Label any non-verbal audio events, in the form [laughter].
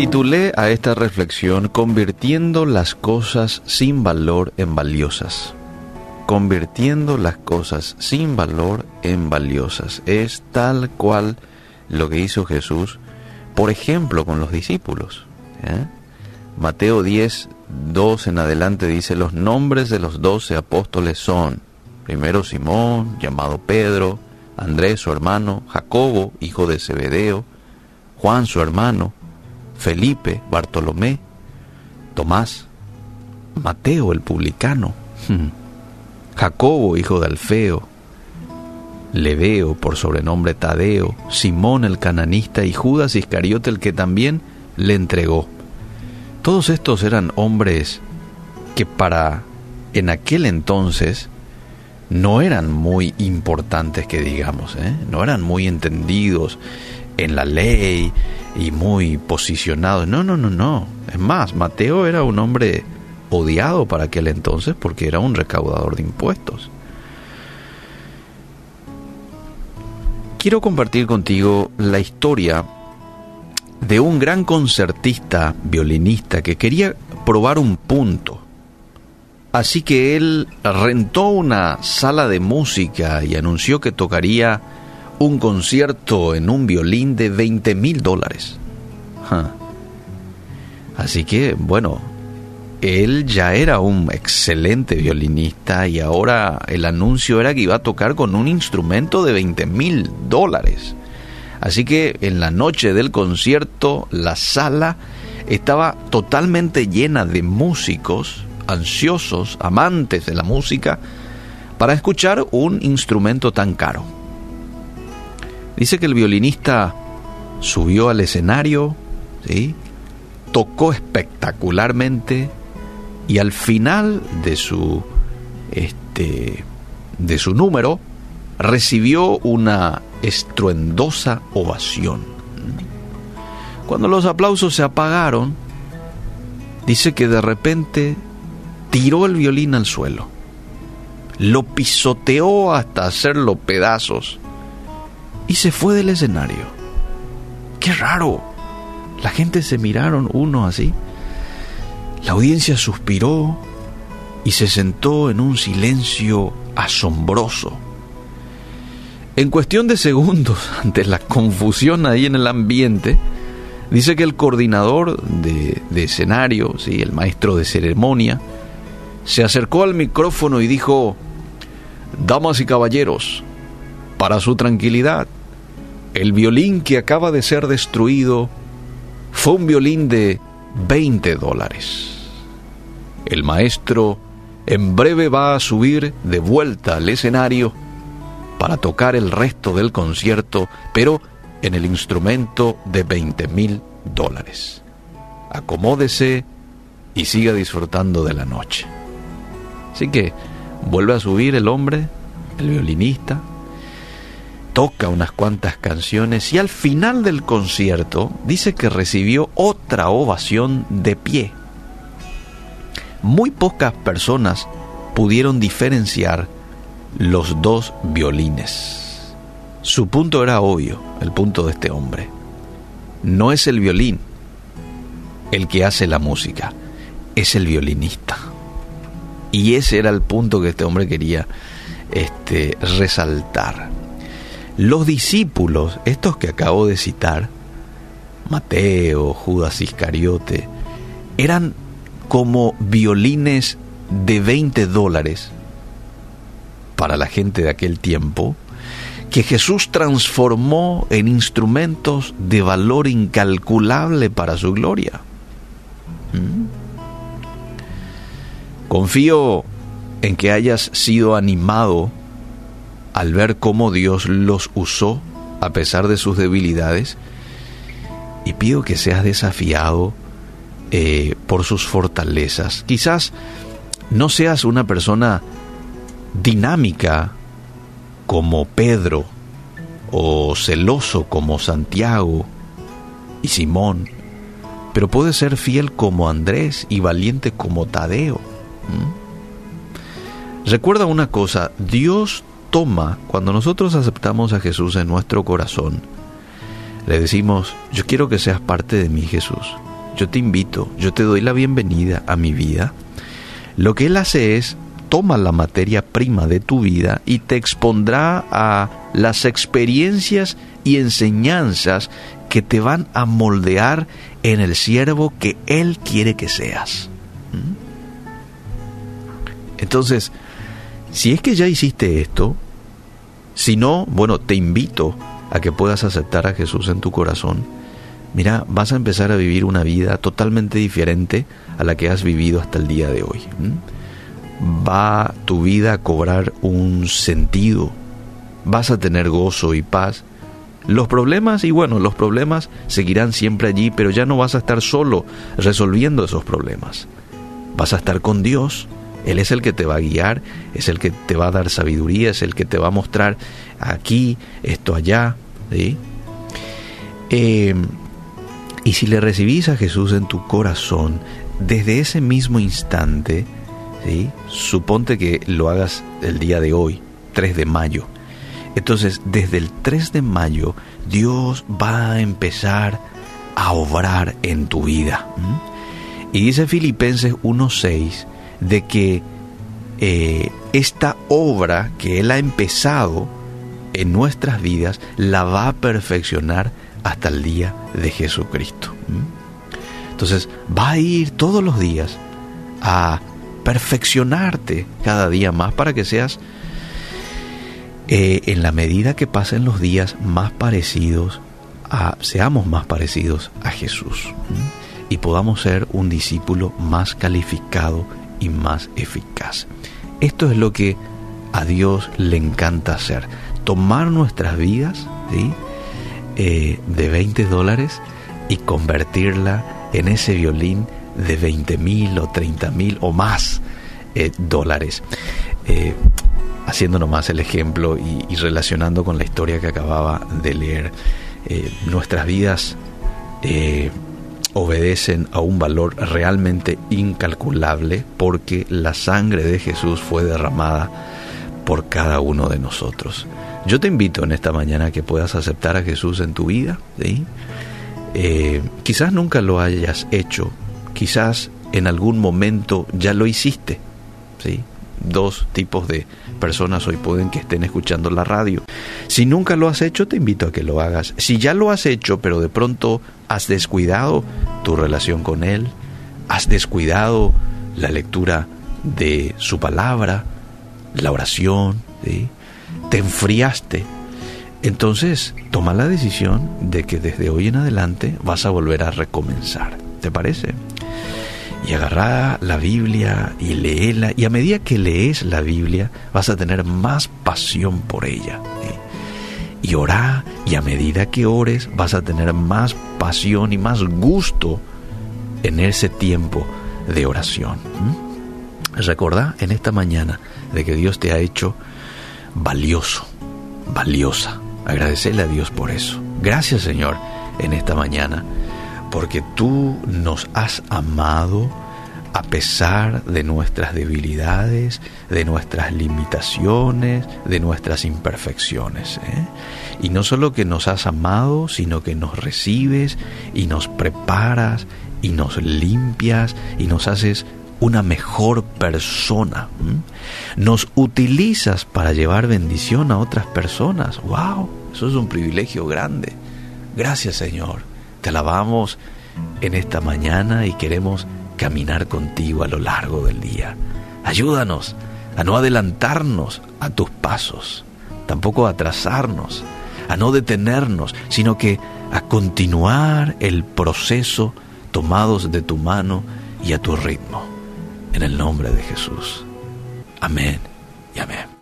Titulé a esta reflexión Convirtiendo las cosas sin valor en valiosas. Convirtiendo las cosas sin valor en valiosas. Es tal cual lo que hizo Jesús, por ejemplo, con los discípulos. ¿eh? Mateo 10, 2 en adelante dice, los nombres de los doce apóstoles son, primero Simón, llamado Pedro, Andrés su hermano, Jacobo, hijo de Zebedeo, Juan su hermano, Felipe, Bartolomé, Tomás, Mateo el publicano, Jacobo, hijo de Alfeo, Leveo, por sobrenombre Tadeo, Simón el cananista y Judas Iscariote el que también le entregó. Todos estos eran hombres que para en aquel entonces no eran muy importantes que digamos, ¿eh? no eran muy entendidos en la ley y muy posicionado. No, no, no, no. Es más, Mateo era un hombre odiado para aquel entonces porque era un recaudador de impuestos. Quiero compartir contigo la historia de un gran concertista, violinista, que quería probar un punto. Así que él rentó una sala de música y anunció que tocaría un concierto en un violín de 20 mil dólares. Así que, bueno, él ya era un excelente violinista y ahora el anuncio era que iba a tocar con un instrumento de 20 mil dólares. Así que en la noche del concierto la sala estaba totalmente llena de músicos ansiosos, amantes de la música, para escuchar un instrumento tan caro. Dice que el violinista subió al escenario, tocó espectacularmente y al final de su, este, de su número recibió una estruendosa ovación. Cuando los aplausos se apagaron, dice que de repente tiró el violín al suelo, lo pisoteó hasta hacerlo pedazos y se fue del escenario. ¡Qué raro! La gente se miraron uno así. La audiencia suspiró y se sentó en un silencio asombroso. En cuestión de segundos, [laughs] ante la confusión ahí en el ambiente, dice que el coordinador de, escenario, ¿sí? el maestro de ceremonia, se acercó al micrófono y dijo, Damas y caballeros, para su tranquilidad, el violín que acaba de ser destruido fue un violín de 20 dólares. El maestro en breve va a subir de vuelta al escenario para tocar el resto del concierto, pero en el instrumento de 20 mil dólares. Acomódese y siga disfrutando de la noche. Así que vuelve a subir el hombre, el violinista, toca unas cuantas canciones y al final del concierto dice que recibió otra ovación de pie. Muy pocas personas pudieron diferenciar los dos violines. Su punto era obvio, el punto de este hombre. No es el violín el que hace la música, es el violinista. Y ese era el punto que este hombre quería este, resaltar. Los discípulos, estos que acabo de citar, Mateo, Judas Iscariote, eran como violines de 20 dólares para la gente de aquel tiempo, que Jesús transformó en instrumentos de valor incalculable para su gloria. ¿Mm? Confío en que hayas sido animado al ver cómo Dios los usó a pesar de sus debilidades y pido que seas desafiado eh, por sus fortalezas. Quizás no seas una persona dinámica como Pedro o celoso como Santiago y Simón, pero puedes ser fiel como Andrés y valiente como Tadeo. Recuerda una cosa, Dios toma, cuando nosotros aceptamos a Jesús en nuestro corazón, le decimos, yo quiero que seas parte de mí, Jesús. yo te invito, yo te doy la bienvenida a mi vida, lo que Él hace es toma la materia prima de tu vida y te expondrá a las experiencias y enseñanzas que te van a moldear en el siervo que Él quiere que seas. ¿Mm? Entonces, si es que ya hiciste esto, si no, bueno, te invito a que puedas aceptar a Jesús en tu corazón. Mira, vas a empezar a vivir una vida totalmente diferente a la que has vivido hasta el día de hoy. Va tu vida a cobrar un sentido, vas a tener gozo y paz. Los problemas, y bueno, los problemas seguirán siempre allí, pero ya no vas a estar solo resolviendo esos problemas. Vas a estar con Dios él es el que te va a guiar, es el que te va a dar sabiduría, es el que te va a mostrar aquí, esto allá. Eh, y si le recibís a Jesús en tu corazón, desde ese mismo instante, suponte que lo hagas el día de hoy, 3 de mayo. Entonces, desde el 3 de mayo, Dios va a empezar a obrar en tu vida. Y dice Filipenses 1.6, de que eh, esta obra que Él ha empezado en nuestras vidas la va a perfeccionar hasta el día de Jesucristo. Entonces va a ir todos los días a perfeccionarte cada día más para que seas eh, en la medida que pasen los días más parecidos a, seamos más parecidos a Jesús y podamos ser un discípulo más calificado y más eficaz. Esto es lo que a Dios le encanta hacer. Tomar nuestras vidas eh, de 20 dólares y convertirla en ese violín de 20 mil o 30 mil o más eh, dólares. Eh, haciendo nomás el ejemplo y, y, relacionando con la historia que acababa de leer, nuestras vidas obedecen a un valor realmente incalculable porque la sangre de Jesús fue derramada por cada uno de nosotros. Yo te invito en esta mañana a que puedas aceptar a Jesús en tu vida. Eh, quizás nunca lo hayas hecho, quizás en algún momento ya lo hiciste. ¿sí? Dos tipos de personas hoy pueden que estén escuchando la radio. Si nunca lo has hecho, te invito a que lo hagas. Si ya lo has hecho, pero de pronto has descuidado tu relación con Él, has descuidado la lectura de su palabra, la oración, te enfriaste, entonces toma la decisión de que desde hoy en adelante vas a volver a recomenzar. ¿Te parece? Y agarra la Biblia y léela y a medida que lees la Biblia vas a tener más pasión por ella. Y orá y a medida que ores vas a tener más pasión y más gusto en ese tiempo de oración. Recordá en esta mañana de que Dios te ha hecho valioso, valiosa. Agradecerle a Dios por eso. Gracias Señor en esta mañana porque tú nos has amado a pesar de nuestras debilidades, de nuestras limitaciones, de nuestras imperfecciones. ¿eh? Y no solo que nos has amado, sino que nos recibes y nos preparas y nos limpias y nos haces una mejor persona. Nos utilizas para llevar bendición a otras personas. ¡Wow! Eso es un privilegio grande. Gracias Señor. Te alabamos en esta mañana y queremos caminar contigo a lo largo del día. Ayúdanos a no adelantarnos a tus pasos, tampoco a atrasarnos, a no detenernos, sino que a continuar el proceso tomados de tu mano y a tu ritmo. En el nombre de Jesús. Amén y amén.